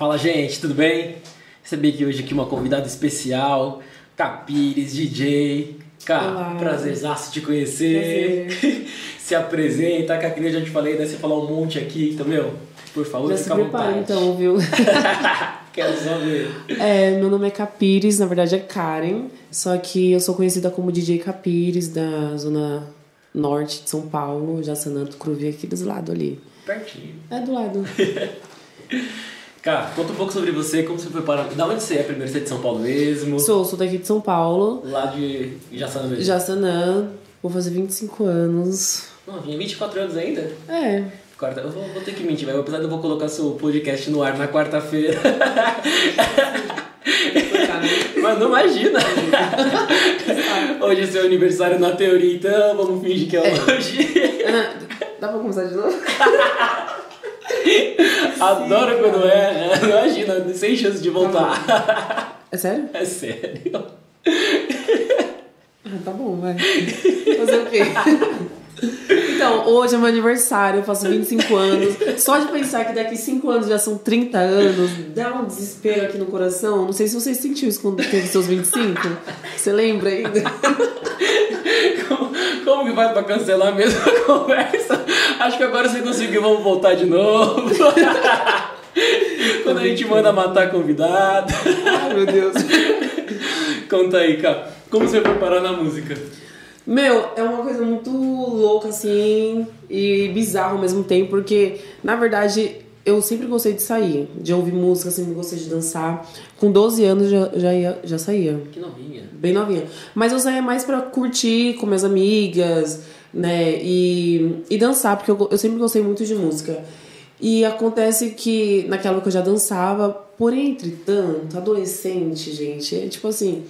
Fala gente, tudo bem? Recebi aqui hoje aqui uma convidada especial, Capires, DJ. Cara, prazerzaço te conhecer. Se apresenta, que a já te falei, daí você falar um monte aqui, então, meu, por favor, Já se fica à vontade. então, viu? Quero só ver. É, meu nome é Capires, na verdade é Karen, só que eu sou conhecida como DJ Capires da zona norte de São Paulo, Jaçanã, Cruvi aqui dos lados ali. Pertinho. É do lado. Cara, conta um pouco sobre você, como você foi parar. Da onde você é primeiro? Você é de São Paulo mesmo? Sou, sou daqui de São Paulo, Lá de Jaçanã mesmo? Jaçanã, vou fazer 25 anos. Não, tinha 24 anos ainda? É, Quarta, eu vou, vou ter que mentir, velho. Apesar de eu vou colocar seu podcast no ar na quarta-feira. Mas não imagina. hoje é seu aniversário na teoria, então vamos fingir que é hoje. Ah, Dá pra começar de novo? Adoro quando é, né? Imagina, sem chance de voltar. É sério? É sério. Ah, tá bom, vai. Fazer o quê? Então, hoje é meu aniversário, eu faço 25 anos. Só de pensar que daqui 5 anos já são 30 anos, dá um desespero aqui no coração. Não sei se você sentiu isso quando teve seus 25. Você lembra ainda? Como, como que faz pra cancelar mesmo a conversa? Acho que agora você conseguiu, vamos voltar de novo. Quando a gente manda matar convidado. Ai, meu Deus. Conta aí, cara. Como você foi parar na música? Meu, é uma coisa muito louca, assim, e bizarra ao mesmo tempo, porque, na verdade, eu sempre gostei de sair, de ouvir música, sempre gostei de dançar. Com 12 anos já, já, ia, já saía. Que novinha. bem novinha. Mas eu saía mais pra curtir com minhas amigas, né? E, e dançar, porque eu, eu sempre gostei muito de música. E acontece que naquela época eu já dançava, porém, entretanto, adolescente, gente, é tipo assim.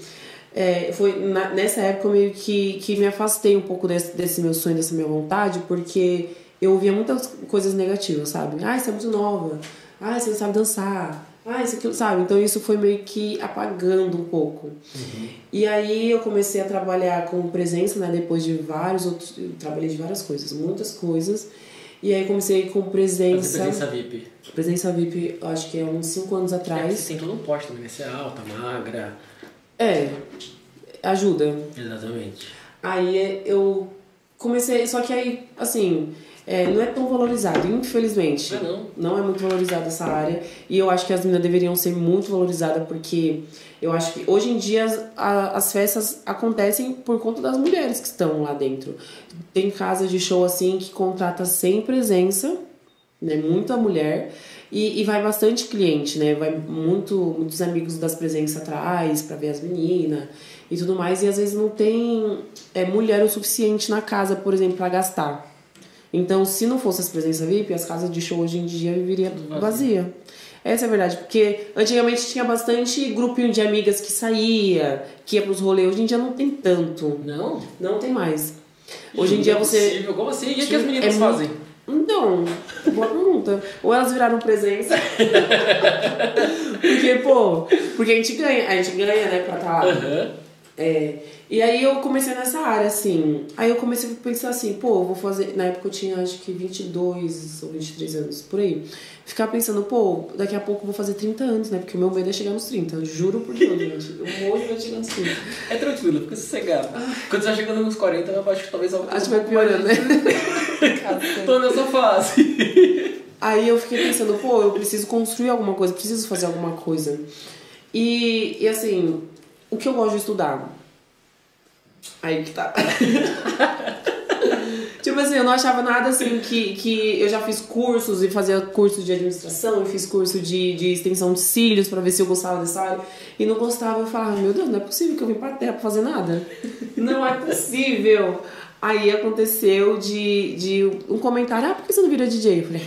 é, foi na- nessa época meio que, que me afastei um pouco desse, desse meu sonho, dessa minha vontade, porque eu ouvia muitas coisas negativas, sabe? Ah, você é muito nova. Ah, você não sabe dançar. Ah, isso aquilo, sabe? Então isso foi meio que apagando um pouco. E aí eu comecei a trabalhar com presença, né? Depois de vários outros. Eu trabalhei de várias coisas, muitas coisas. E aí comecei com Fazer presença. presença VIP. Presença VIP, acho que é uns 5 anos É, atrás. você tem todo um porte também, né? Você é alta, magra. É, ajuda. Exatamente. Aí eu comecei, só que aí, assim, é, não é tão valorizado, infelizmente. Não é não. Não é muito valorizada essa área. E eu acho que as meninas deveriam ser muito valorizadas, porque eu acho que hoje em dia as, a- as festas acontecem por conta das mulheres que estão lá dentro. Tem casa de show assim que contrata sem presença, né? Muita mulher. E, e vai bastante cliente, né? Vai muito, muitos amigos das presenças atrás pra ver as meninas e tudo mais. E às vezes não tem é, mulher o suficiente na casa, por exemplo, pra gastar. Então, se não fosse as presenças VIP, as casas de show hoje em dia viveriam vazia. vazia. Essa é a verdade, porque antigamente tinha bastante grupinho de amigas que saía, que ia pros rolês. Hoje em dia não tem tanto. Não? Não tem mais. Hoje em dia é você. possível. Como assim? E o que as meninas É fazem? muito- Então, boa pergunta. Ou elas viraram presença. porque, pô, porque a gente ganha, a gente ganha, né, pra estar lá. Aham. É, e aí eu comecei nessa área, assim. Aí eu comecei a pensar assim, pô, eu vou fazer. Na época eu tinha acho que 22 ou 23 anos, por aí. Ficar pensando, pô, daqui a pouco eu vou fazer 30 anos, né? Porque o meu medo é chegar nos 30. Eu juro por Deus, gente. Eu morro de chegar nos 30. É tranquilo, fica sossegado. Quando você vai chegando nos 40, eu acho que talvez algo Acho que vai piorando, né? Tô nessa fase. Aí eu fiquei pensando, pô, eu preciso construir alguma coisa, preciso fazer alguma coisa. E, e assim, o que eu gosto de estudar? Aí que tá. tipo assim, eu não achava nada assim que, que eu já fiz cursos e fazia curso de administração, e fiz curso de, de extensão de cílios pra ver se eu gostava dessa área. E não gostava, eu falava, meu Deus, não é possível que eu vim pra terra pra fazer nada. não é possível. Aí aconteceu de, de um comentário, ah, por que você não vira DJ? Eu falei,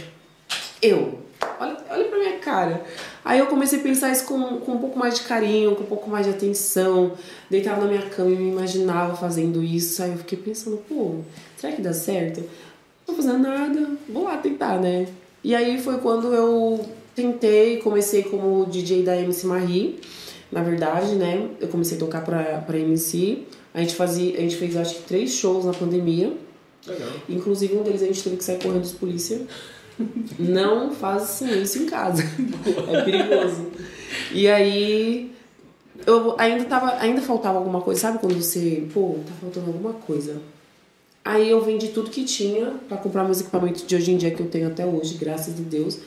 eu. Olha, olha pra minha cara. Aí eu comecei a pensar isso com, com um pouco mais de carinho, com um pouco mais de atenção. Deitava na minha cama e me imaginava fazendo isso. Aí eu fiquei pensando, pô, será que dá certo? Não tô fazendo nada, vou lá tentar, né? E aí foi quando eu tentei, comecei como DJ da MC Marie, na verdade, né? Eu comecei a tocar pra, pra MC. A gente, fazia, a gente fez acho que três shows na pandemia. Legal. Inclusive um deles a gente teve que sair correndo dos polícia. Não façam isso em casa. É perigoso. E aí eu ainda tava, ainda faltava alguma coisa, sabe quando você, pô, tá faltando alguma coisa. Aí eu vendi tudo que tinha para comprar meus equipamentos de hoje em dia que eu tenho até hoje, graças a Deus.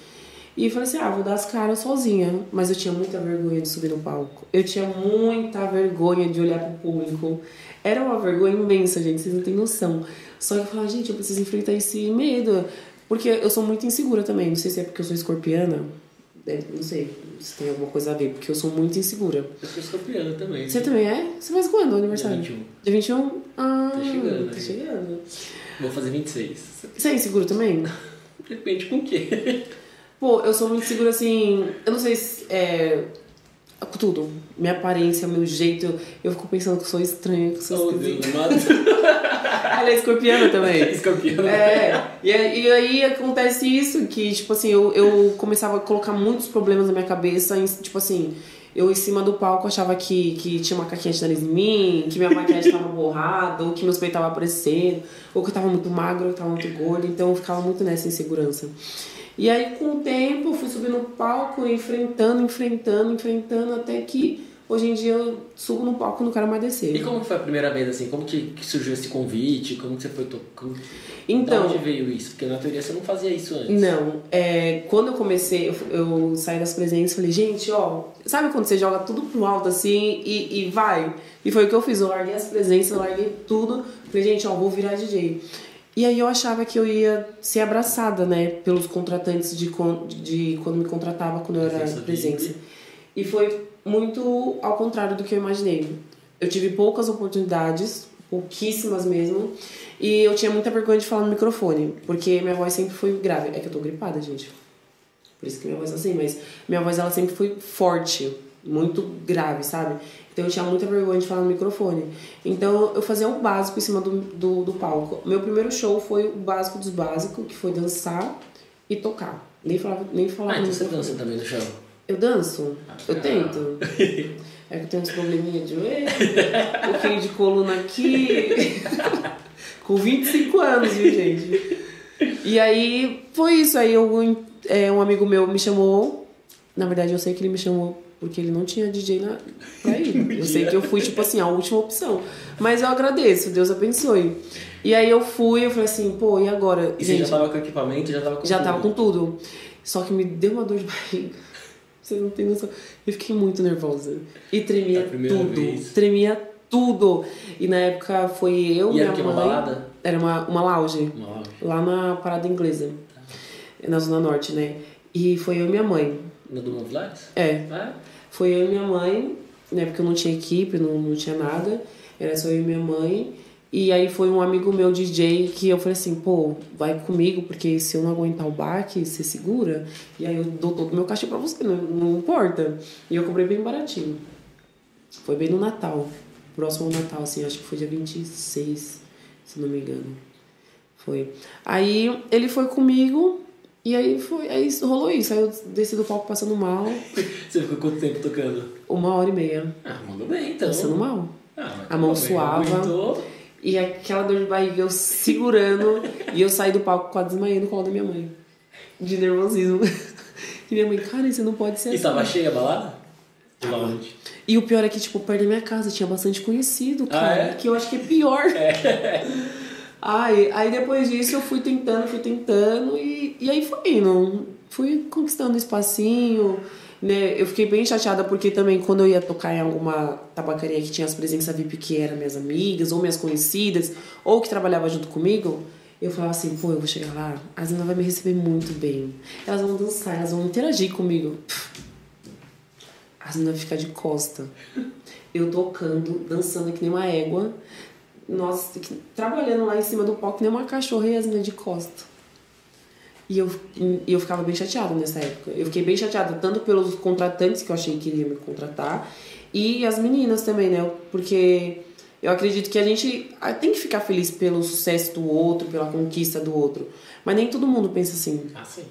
E falei assim: ah, vou dar as caras sozinha. Mas eu tinha muita vergonha de subir no palco. Eu tinha muita vergonha de olhar pro público. Era uma vergonha imensa, gente, vocês não têm noção. Só que eu falava, gente, eu preciso enfrentar esse medo. Porque eu sou muito insegura também. Não sei se é porque eu sou escorpiana. Não sei se tem alguma coisa a ver, porque eu sou muito insegura. Eu sou escorpiana também. Você também é? Você faz quando o aniversário? Dia 21. Dia 21? Ah, Tá chegando, Tá né? chegando. Vou fazer 26. Você é inseguro também? Depende com o quê? Pô, eu sou muito segura assim. Eu não sei se. É, tudo. Minha aparência, meu jeito. Eu fico pensando que eu sou estranha, que eu sou Oh, esquisita. Ela é escorpiana também. Escorpiana. É, e, aí- e aí acontece isso, que, tipo assim, eu, eu começava a colocar muitos problemas na minha cabeça, em, tipo assim, eu em cima do palco achava que, que tinha uma caquinha de nariz em mim, que minha maquiagem tava borrada, ou que meus peitos estavam aparecendo, ou que eu tava muito magro, ou que eu tava muito gorda, então eu ficava muito nessa insegurança. E aí, com o tempo, eu fui subindo no palco, enfrentando, enfrentando, enfrentando, até que hoje em dia eu subo no palco e não quero mais descer. E como foi a primeira vez, assim? Como que, que surgiu esse convite? Como que você foi tocando? Então- Da onde veio isso? Porque na teoria você não fazia isso antes. Não, é, quando eu comecei, eu, eu saí das presenças e falei, gente, ó, sabe quando você joga tudo pro alto assim e, e vai? E foi o que eu fiz, eu larguei as presenças, eu larguei tudo, falei, gente, ó, vou virar DJ. E aí eu achava que eu ia ser abraçada, né, pelos contratantes de, de quando me contratava, quando eu era Presença presença. E foi muito ao contrário do que eu imaginei. Eu tive poucas oportunidades, pouquíssimas mesmo, e eu tinha muita vergonha de falar no microfone, porque minha voz sempre foi grave. É que eu tô gripada, gente. Por isso que minha voz é assim, mas minha voz ela sempre foi forte, muito grave, sabe? Então eu tinha muita vergonha de falar no microfone. Então eu fazia o básico em cima do, do, do palco. Meu primeiro show foi o básico dos básicos, que foi dançar e tocar. Nem falava, nem falava Ah, então você dança também no chão? Eu danço? eu Ah. tento. É que eu tenho uns probleminha de joelho, um pouquinho de coluna aqui. Com 25 anos, viu, gente? E aí foi isso. Aí eu, é, um amigo meu me chamou. Na verdade, eu sei que ele me chamou porque ele não tinha DJ na, pra ir. Eu sei que eu fui, tipo assim, a última opção. Mas eu agradeço, Deus abençoe. E aí eu fui, eu falei assim, pô, e agora? E você já tava com equipamento, já tava com Já tudo? tava com tudo. Só que me deu uma dor de barriga. Você não tem noção. Eu fiquei muito nervosa. E tremia tudo. vez. Tremia tudo. E na época foi eu, E minha era quê? Uma mãe. balada? Era uma, uma lounge. Uma- Lá na Parada Inglesa. Na Zona Norte, né? E foi eu e minha mãe. Na do Vilares? É. Ah, Foi eu e minha mãe, né? Porque eu não tinha equipe, não, não tinha nada. Era só eu e minha mãe. E aí foi um amigo meu DJ que eu falei assim, pô, vai comigo, porque se eu não aguentar o baque, você segura. E aí eu dou todo o meu cachê pra você, não, não importa. E eu comprei bem baratinho. Foi bem no Natal. Próximo ao Natal, assim, acho que foi dia 26, se não me engano. Foi. Aí ele foi comigo, e aí foi. Aí rolou isso. Aí eu desci do palco passando mal. Você ficou quanto tempo tocando? Uma hora e meia. Ah, mandou bem, então. Passando mal. Ah, A mão bem, suava. aguentou. E aquela dor de barriga eu segurando. e eu saí do palco quase desmaiando no colo da minha mãe. De nervosismo. E minha mãe, cara, você não pode ser E assim. tava cheia a balada? De longe. E o pior é que, tipo, perto da minha casa tinha bastante conhecido, cara. é? Que eu acho que é pior. Ai, aí depois disso eu fui tentando, fui tentando e, e aí foi indo. Fui conquistando espacinho, né? Eu fiquei bem chateada porque também quando eu ia tocar em alguma tabacaria que tinha as presenças VIP que eram minhas amigas, ou minhas conhecidas, ou que trabalhava junto comigo, eu falava assim, pô, eu vou chegar lá, as meninas vão me receber muito bem. Elas vão dançar, elas vão interagir comigo. As meninas vão ficar de costa. Eu tocando, dançando que nem uma égua. Nossa, que- trabalhando lá em cima do palco nem uma cachorra e as meninas de costa. E eu, e eu ficava bem chateada nessa época. Eu fiquei bem chateada, tanto pelos contratantes que eu achei que iriam me contratar, e as meninas também, né? Porque eu acredito que a gente ah, tem que ficar feliz pelo sucesso do outro, pela conquista do outro. Mas nem todo mundo pensa assim. Ah, sim.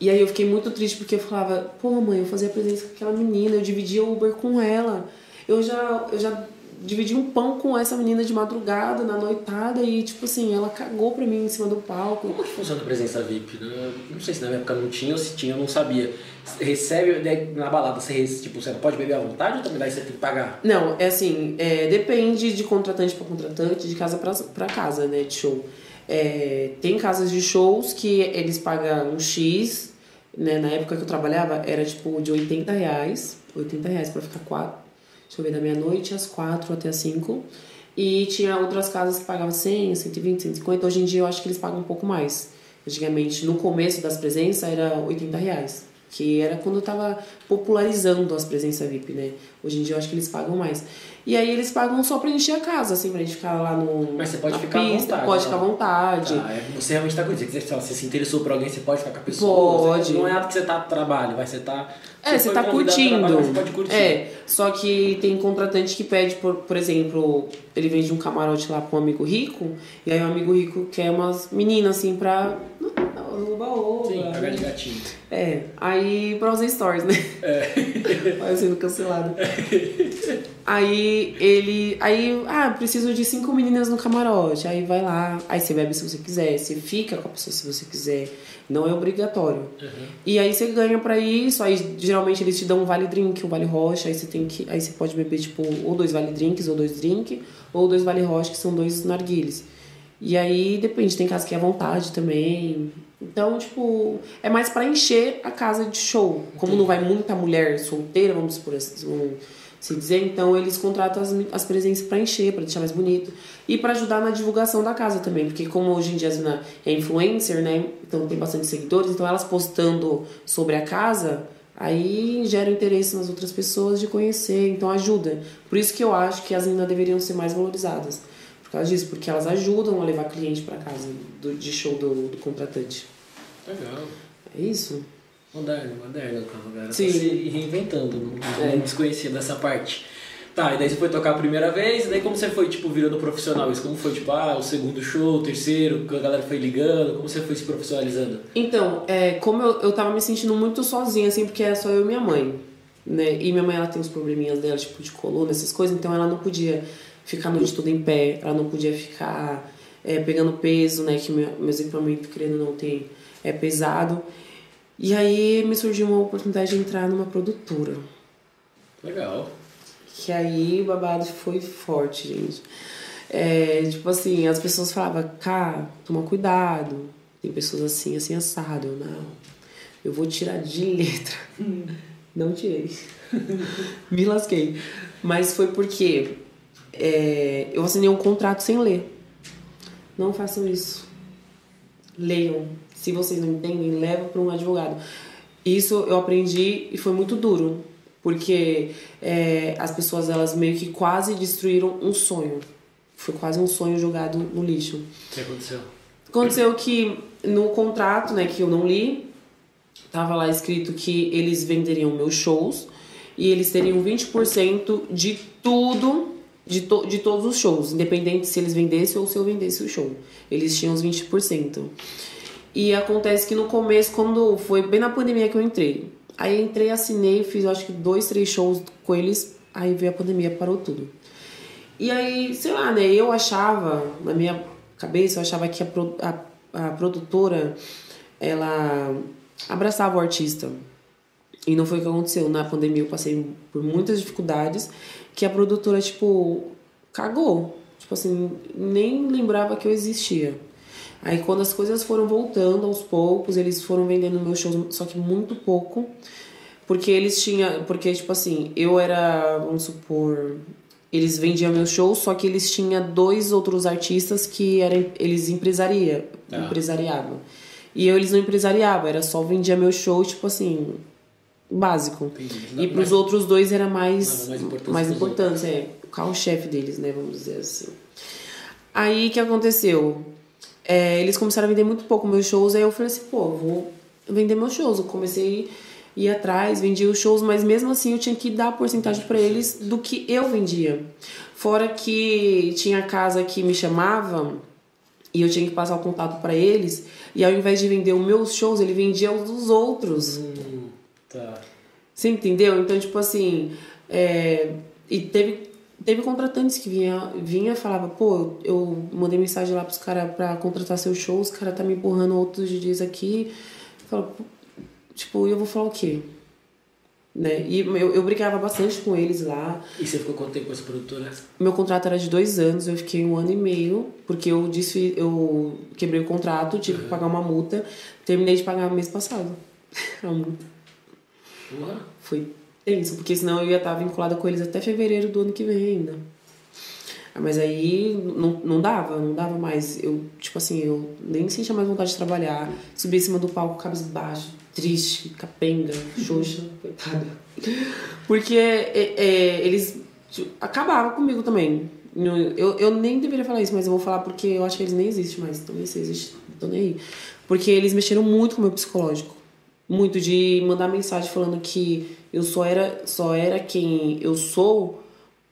E aí eu fiquei muito triste porque eu falava, pô mãe, eu fazia presença com aquela menina, eu dividia o Uber com ela. Eu já, eu já dividi um pão com essa menina de madrugada, na noitada, e tipo assim, ela cagou pra mim em cima do palco. Como que funciona a presença VIP? né? Não sei se na minha época não tinha ou se tinha, eu não sabia. Recebe daí, na balada, você, tipo, você pode beber à vontade ou também daí você tem que pagar? Não, é assim, é, depende de contratante pra contratante, de casa pra, pra casa, né, de show. É, tem casas de shows que eles pagam um X, né, na época que eu trabalhava era tipo de 80 reais, 80 reais pra ficar quatro, deixa eu ver, da meia-noite às quatro até às cinco. E tinha outras casas que pagavam 100, 120, 150. Hoje em dia eu acho que eles pagam um pouco mais. Antigamente, no começo das presenças, era 80 reais. Que era quando eu tava popularizando as presenças VIP, né? Hoje em dia eu acho que eles pagam mais. E aí eles pagam só pra encher a casa, assim, pra gente ficar lá no. Mas você pode ficar à pista, vontade, Pode né? ficar à vontade. Tá, é, você realmente tá com isso. Se você se interessou por alguém, você pode ficar com a pessoa. Pode. Não é nada que você tá a trabalho, vai, você tá. É, você tá curtindo. trabalhar, Você pode curtir. É, só que tem contratante que pede, por, por exemplo, ele vende um camarote lá pra um amigo rico, e aí o amigo rico quer umas meninas assim pra. Oba-oba. Sim, pagar de gatinho. É, aí pra fazer stories, né? É. Vai sendo cancelado. Aí ele. Aí, ah, preciso de cinco meninas no camarote. Aí vai lá, aí você bebe se você quiser, você fica com a pessoa se você quiser. Não é obrigatório. E aí você ganha pra isso, aí geralmente eles te dão um vale drink, um vale rocha, aí você tem que. Aí você pode beber, tipo, ou dois vale drinks, ou dois drink, ou dois vale rocha, que são dois narguilhos. E aí depende, tem casa que é à vontade também. Então, tipo, é mais pra encher a casa de show. Como não vai muita mulher solteira, vamos por assim, vamos se dizer, então eles contratam as, as presenças pra encher, pra deixar mais bonito. E pra ajudar na divulgação da casa também. Porque como hoje em dia a Zina é influencer, né? Então tem bastante seguidores, então elas postando sobre a casa, aí gera interesse nas outras pessoas de conhecer, então ajuda. Por isso que eu acho que as meninas deveriam ser mais valorizadas. Por causa disso, porque elas ajudam a levar cliente pra casa do, de show do, do contratante. Legal. É isso? Moderno, moderno, cara. Sim. Tá se reinventando. Não, É. desconhecia dessa parte. Tá, e daí você foi tocar a primeira vez, e daí como você foi, tipo, virando profissional? Isso como foi, tipo, ah, o segundo show, o terceiro, que a galera foi ligando, como você foi se profissionalizando? Então, é, como eu, eu tava me sentindo muito sozinha, assim, porque era só eu e minha mãe, né? E minha mãe, ela tem uns probleminhas dela, tipo, de coluna, essas coisas, então ela não podia ficar a noite toda em pé, ela não podia ficar é, pegando peso, né? Que meu, meus equipamentos, querendo ou não, tem, é pesado. E aí me surgiu uma oportunidade de entrar numa produtora. Legal. Que aí o babado foi forte, gente. É, tipo assim, as pessoas falavam, cá, toma cuidado. Tem pessoas assim, assim, assado. Eu, não, eu vou tirar de letra. Não tirei. Me lasquei. Mas foi porque é, eu assinei um contrato sem ler. Não façam isso. Leiam. Se vocês não entendem, leva para um advogado. Isso eu aprendi e foi muito duro, porque é, as pessoas elas meio que quase destruíram um sonho. Foi quase um sonho jogado no lixo. O que aconteceu? Aconteceu que no contrato, né, que eu não li, tava lá escrito que eles venderiam meus shows e eles teriam 20% de tudo, de, to de todos os shows, independente se eles vendessem ou se eu vendesse o show. Eles tinham os 20%. E acontece que no começo, quando foi bem na pandemia que eu entrei, aí entrei, assinei, fiz acho que dois, três shows com eles, aí veio a pandemia, parou tudo. E aí, sei lá, né, eu achava, na minha cabeça, eu achava que a, pro- a, a produtora, ela abraçava o artista. E não foi o que aconteceu. Na pandemia eu passei por muitas dificuldades que a produtora, tipo, cagou. Tipo assim, nem lembrava que eu existia. Aí quando as coisas foram voltando aos poucos, eles foram vendendo meus shows, só que muito pouco. Porque eles tinham. Porque, tipo assim, eu era, vamos supor. Eles vendiam meus shows, só que eles tinham dois outros artistas que eram, eles empresaria, Ah. empresariavam. E eu eles não empresariavam, era só vendia meu show, tipo assim, básico. Entendi. E pros outros dois era mais, mais importância mais importância, é. O carro-chefe deles, né? Vamos dizer assim. Aí o que aconteceu? É, eles começaram a vender muito pouco meus shows, aí eu falei assim, pô, vou vender meus shows. Eu comecei a ir atrás, vendia os shows, mas mesmo assim eu tinha que dar a porcentagem pra eles do que eu vendia. Fora que tinha casa que me chamava e eu tinha que passar o contato pra eles, e ao invés de vender os meus shows, ele vendia os dos outros. Hum, tá. Você entendeu? Então, tipo assim, é, e teve Teve contratantes que vinha, vinha falava, pô, eu mandei mensagem lá pros caras pra contratar seu show, os caras tá me empurrando outros DJs aqui. Fala, tipo, eu vou falar o quê? Né? E eu, eu brigava bastante com eles lá. E você ficou quanto tempo com essa produtora? Meu contrato era de dois anos, eu fiquei um ano e meio, porque eu disse, eu quebrei o contrato, tive uhum. que pagar uma multa. Terminei de pagar mês passado. A multa. Uhum. Foi tenso, porque senão eu ia estar vinculada com eles até fevereiro do ano que vem ainda. Ah, mas aí não, não dava, não dava mais. Eu, tipo assim, eu nem sentia mais vontade de trabalhar. Subi em cima do palco, cabisbaixo, triste, capenga, xoxa, coitada. Porque é, é, eles tipo, acabavam comigo também. Eu, eu nem deveria falar isso, mas eu vou falar porque eu acho que eles nem existem mais. Então, nem sei, existe, tô nem aí. Porque eles mexeram muito com o meu psicológico. Muito de mandar mensagem falando que eu só era, só era quem eu sou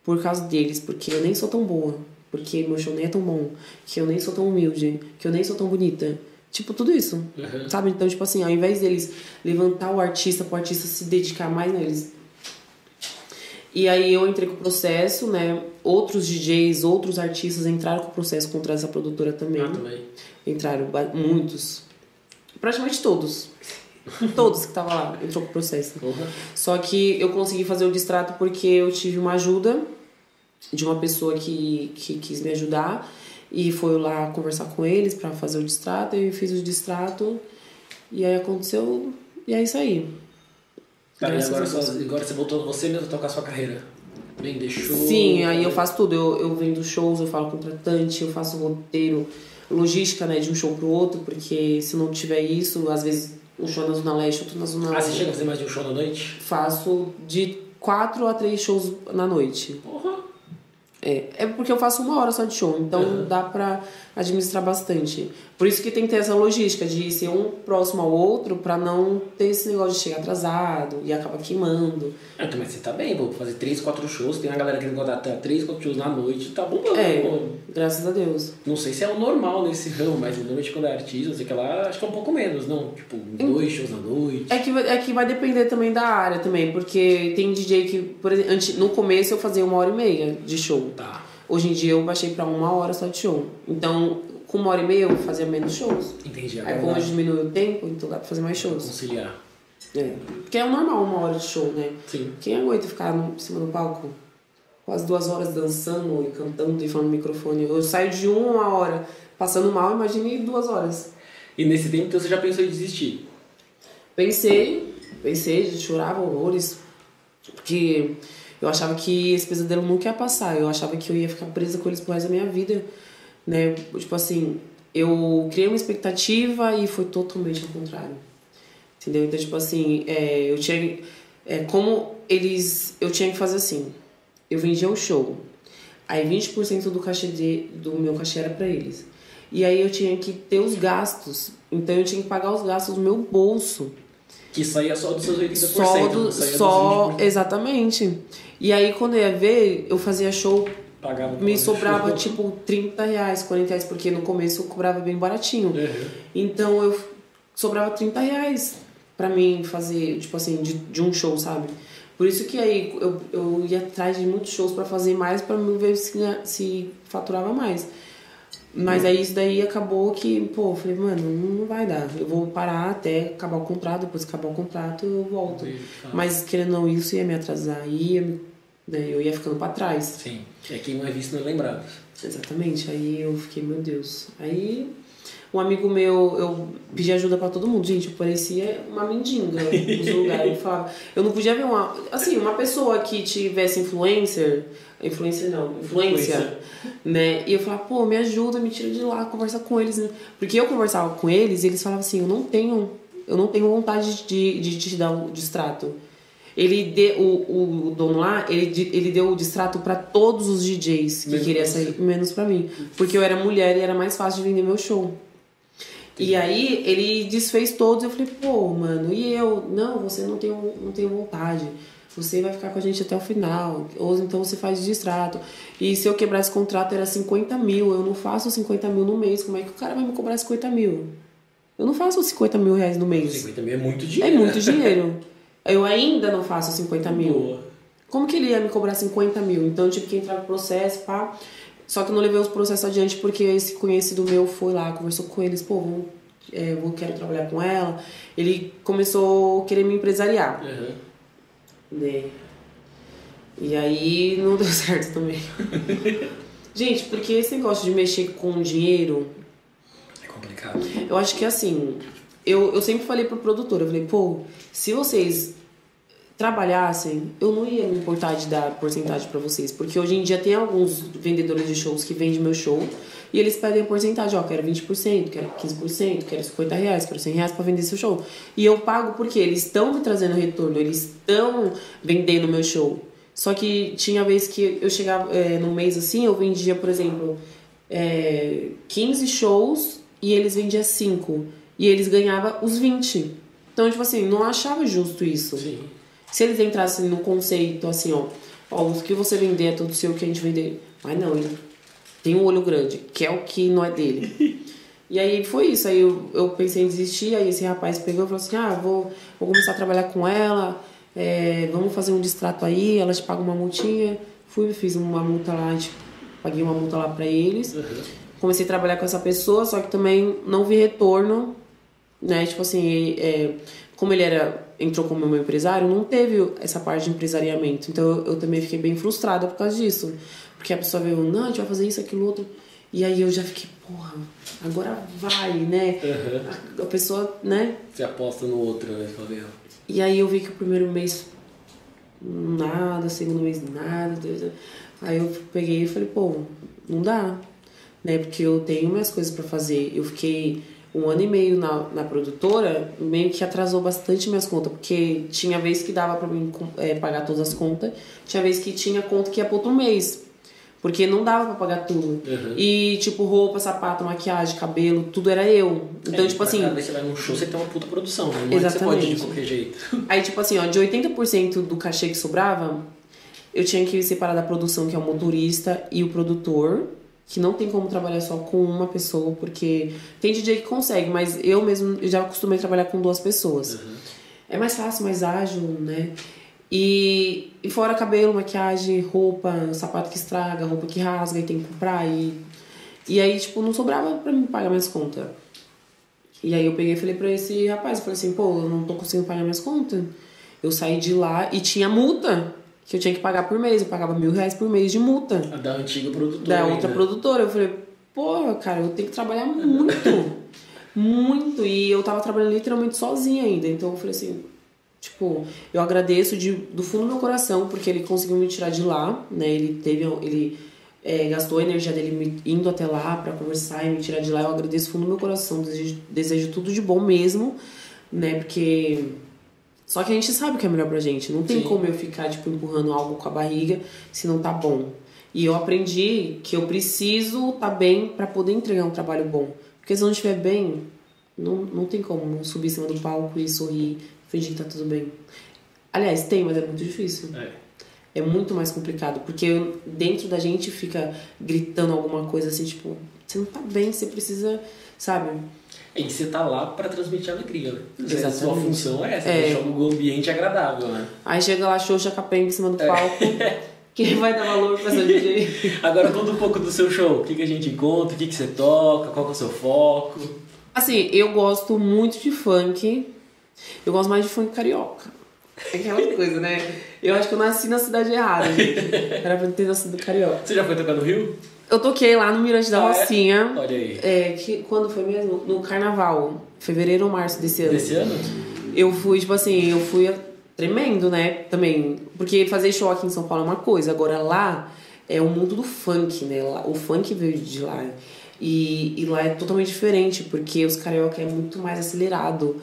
por causa deles, porque eu nem sou tão boa, porque meu show nem é tão bom, que eu nem sou tão humilde, que eu nem sou tão bonita. Tipo, tudo isso. Uhum. Sabe? Então, tipo assim, ao invés deles levantar o artista pro artista se dedicar mais neles. E aí eu entrei com o processo, né? Outros DJs, outros artistas entraram com o processo contra essa produtora também. Ah, também. Entraram muitos. Praticamente todos. Todos que estavam lá entrou pro processo. Uhum. Só que eu consegui fazer o distrato porque eu tive uma ajuda de uma pessoa que, que quis me ajudar e foi lá conversar com eles para fazer o distrato. Eu fiz o distrato e aí aconteceu e é isso aí. Tá, e agora, só, agora você voltou você mesmo a tocar a sua carreira? Vender show? Sim, aí eu faço tudo. Eu, eu vendo shows, eu falo contratante, eu faço roteiro, logística né, de um show pro outro, porque se não tiver isso, às vezes um show na Zona Leste, outro na Zona Ah, você chega a fazer mais de um show na noite? Faço de quatro a três shows na noite. Porra! É, é porque eu faço uma hora só de show, então uhum. dá pra administrar bastante. Por isso que tem que ter essa logística de ser um próximo ao outro para não ter esse negócio de chegar atrasado e acabar queimando. Então, mas você tá bem, vou fazer três, quatro shows, tem uma galera que contratar até três, quatro shows na noite, tá bombando. É, pô. graças a Deus. Não sei se é o normal nesse ramo, mas normalmente quando é artista, sei que lá, acho que é um pouco menos, não? Tipo, dois shows na noite. É que, é que vai depender também da área também, porque tem DJ que, por exemplo, no começo eu fazia uma hora e meia de show. Tá. Hoje em dia eu baixei para uma hora só de show. Então, com uma hora e meia eu fazia menos shows. Entendi. Aí como hoje diminuiu o tempo, então dá pra fazer mais shows. Conciliar. É. Porque é o normal uma hora de show, né? Sim. Quem aguenta ficar no, em cima do palco quase duas horas dançando e cantando e falando no microfone? Eu saio de uma hora passando mal, imagine duas horas. E nesse tempo então, você já pensou em desistir? Pensei, pensei, chorava horrores. Porque eu achava que esse pesadelo nunca ia passar. Eu achava que eu ia ficar presa com eles pro resto da minha vida né? Tipo assim, eu criei uma expectativa e foi totalmente ao contrário. Entendeu? Então, tipo assim, é, eu tinha. É, como eles. Eu tinha que fazer assim. Eu vendia um show. Aí 20% do cachê de, do meu cachê era para eles. E aí eu tinha que ter os gastos. Então eu tinha que pagar os gastos do meu bolso. Que saía só dos seus 80%. Só, do, só exatamente. E aí quando eu ia ver, eu fazia show Pagava me sobrava tipo 30 reais, 40 reais, porque no começo eu cobrava bem baratinho. Uhum. Então eu sobrava 30 reais pra mim fazer, tipo assim, de, de um show, sabe? Por isso que aí eu, eu ia atrás de muitos shows para fazer mais, para ver se, se faturava mais. Mas aí isso daí acabou que, pô, eu falei, mano, não vai dar. Eu vou parar até acabar o contrato, depois que acabar o contrato eu volto. Tá. Mas querendo ou não, isso ia me atrasar, ia né? Eu ia ficando para trás. Sim. É quem não é visto não é lembrado. Exatamente. Aí eu fiquei, meu Deus. Aí um amigo meu, eu pedi ajuda para todo mundo. Gente, eu parecia uma mendiga nos lugares. Eu falava, eu não podia ver uma. Assim, uma pessoa que tivesse influencer. Influencer não, influência, influência. né? E eu falava, pô, me ajuda, me tira de lá, conversa com eles. Né? Porque eu conversava com eles e eles falavam assim, eu não tenho, eu não tenho vontade de, de te dar o distrato. Ele deu, o, o dono lá, ele, ele deu o distrato para todos os DJs que queriam sair, menos para mim. Porque eu era mulher e era mais fácil de vender meu show. E aí ele desfez todos, eu falei, pô, mano, e eu? Não, você não tem, não tem vontade. Você vai ficar com a gente até o final. Ou então você faz distrato. E se eu quebrar esse contrato era 50 mil, eu não faço 50 mil no mês. Como é que o cara vai me cobrar 50 mil? Eu não faço 50 mil reais no mês. 50 mil é muito dinheiro. É muito dinheiro. Eu ainda não faço 50 mil. Boa. Como que ele ia me cobrar 50 mil? Então eu tive que entrar no processo, pá. Só que eu não levei os processos adiante porque esse conhecido meu foi lá, conversou com eles, pô, vamos, é, eu quero trabalhar com ela. Ele começou a querer me empresariar. Uhum. Né? E aí não deu certo também. Gente, porque esse negócio de mexer com dinheiro, É complicado. eu acho que assim, eu, eu sempre falei pro produtor, eu falei, pô, se vocês trabalhassem, eu não ia me importar de dar porcentagem pra vocês, porque hoje em dia tem alguns vendedores de shows que vendem meu show e eles pedem porcentagem, ó, quero 20%, quero 15%, quero 50 reais, quero 100 reais pra vender seu show. E eu pago porque eles estão me trazendo retorno, eles estão vendendo meu show. Só que tinha vez que eu chegava é, no mês assim, eu vendia, por exemplo, é, 15 shows e eles vendiam 5. E eles ganhavam os 20. Então, tipo assim, não achava justo isso. Sim. Se eles entrassem no conceito assim, ó, ó, o que você vender é tudo seu, o que a gente vender. Mas não, ele tem um olho grande, que é o que não é dele. e aí foi isso, aí eu, eu pensei em desistir, aí esse rapaz pegou e falou assim, ah, vou, vou começar a trabalhar com ela, é, vamos fazer um distrato aí, ela te paga uma multinha. Fui, fiz uma multa lá, tipo, paguei uma multa lá pra eles. Uhum. Comecei a trabalhar com essa pessoa, só que também não vi retorno, né? Tipo assim, é, como ele era entrou como meu empresário, não teve essa parte de empresariamento. Então eu, eu também fiquei bem frustrada por causa disso. Porque a pessoa veio, não, a gente vai fazer isso, aquilo, outro. E aí eu já fiquei, porra, agora vai, né? Uhum. A, a pessoa, né? Você aposta no outro, né? E aí eu vi que o primeiro mês nada, segundo mês nada. terceiro- Aí eu peguei e falei, pô, não dá, né? Porque eu tenho minhas coisas pra fazer. Eu fiquei um ano e meio na, na produtora, meio que atrasou bastante minhas contas, porque tinha vez que dava pra mim é, pagar todas as contas, tinha vez que tinha conta que ia pro outro mês. Porque não dava pra pagar tudo. Uhum. E, tipo, roupa, sapato, maquiagem, cabelo, tudo era eu. Então, É, tipo assim. Cada vez que você vai num show, você tem uma puta produção, né? Não é você pode de Exatamente. qualquer jeito. Aí, tipo assim, ó, de 80% do cachê que sobrava, eu tinha que separar da produção, que é o motorista e o produtor, que não tem como trabalhar só com uma pessoa, porque tem DJ que consegue, mas eu mesmo já acostumei a trabalhar com duas pessoas. É mais fácil, mais ágil, né? E, e fora cabelo, maquiagem, roupa, sapato que estraga, roupa que rasga e tem que comprar. E, e aí, tipo, não sobrava pra mim pagar minhas contas. E aí eu peguei e falei pra esse rapaz, eu falei assim, pô, eu não tô conseguindo pagar minhas contas. Eu saí de lá e tinha multa que eu tinha que pagar por mês. Eu pagava mil reais por mês de multa A da antiga produtora. da ainda. outra produtora. Eu falei, porra, cara, eu tenho que trabalhar muito. muito. E eu tava trabalhando literalmente sozinha ainda. Então eu falei assim, tipo, eu agradeço de, do fundo do meu coração, porque ele conseguiu me tirar de lá, né? Ele teve. Ele é, gastou a energia dele me- indo até lá pra conversar e me tirar de lá. Eu agradeço do fundo do meu coração. Desejo, desejo tudo de bom mesmo, né? Porque. Só que a gente sabe o que é melhor pra gente. Não tem Sim. como eu ficar, tipo, empurrando algo com a barriga se não tá bom. E eu aprendi que eu preciso tá bem pra poder entregar um trabalho bom. Porque se eu não estiver bem, não, não tem como subir em cima do palco e sorrir, fingir que tá tudo bem. Aliás, tem, mas é muito difícil. É. É muito mais complicado, porque dentro da gente fica gritando alguma coisa assim, tipo, você não tá bem, você precisa, sabe? E você tá lá pra transmitir alegria, né? Exatamente. Sua função é essa, É. deixar o ambiente agradável, né? Aí chega lá, Xoxa Capenga em cima do palco. Quem vai dar valor pra essa DJ? Agora conta um pouco do seu show. O que, que a gente encontra, o que, que você toca, qual que é o seu foco. Assim, eu gosto muito de funk. Eu gosto mais de funk carioca. É Aquela coisa, né? Eu acho que eu nasci na cidade errada, gente. Era pra ter nascido carioca. Você já foi tocar no Rio? Eu toquei lá no Mirante da Ah, é? Rocinha. Olha aí. É, que, quando foi mesmo? No carnaval. Fevereiro ou março desse ano. Desse ano? Eu fui, tipo assim, eu fui tremendo, né? Também. Porque fazer show aqui em São Paulo é uma coisa, agora lá é o mundo do funk, né? O funk veio de lá. E, e lá é totalmente diferente, porque os carioca é muito mais acelerado,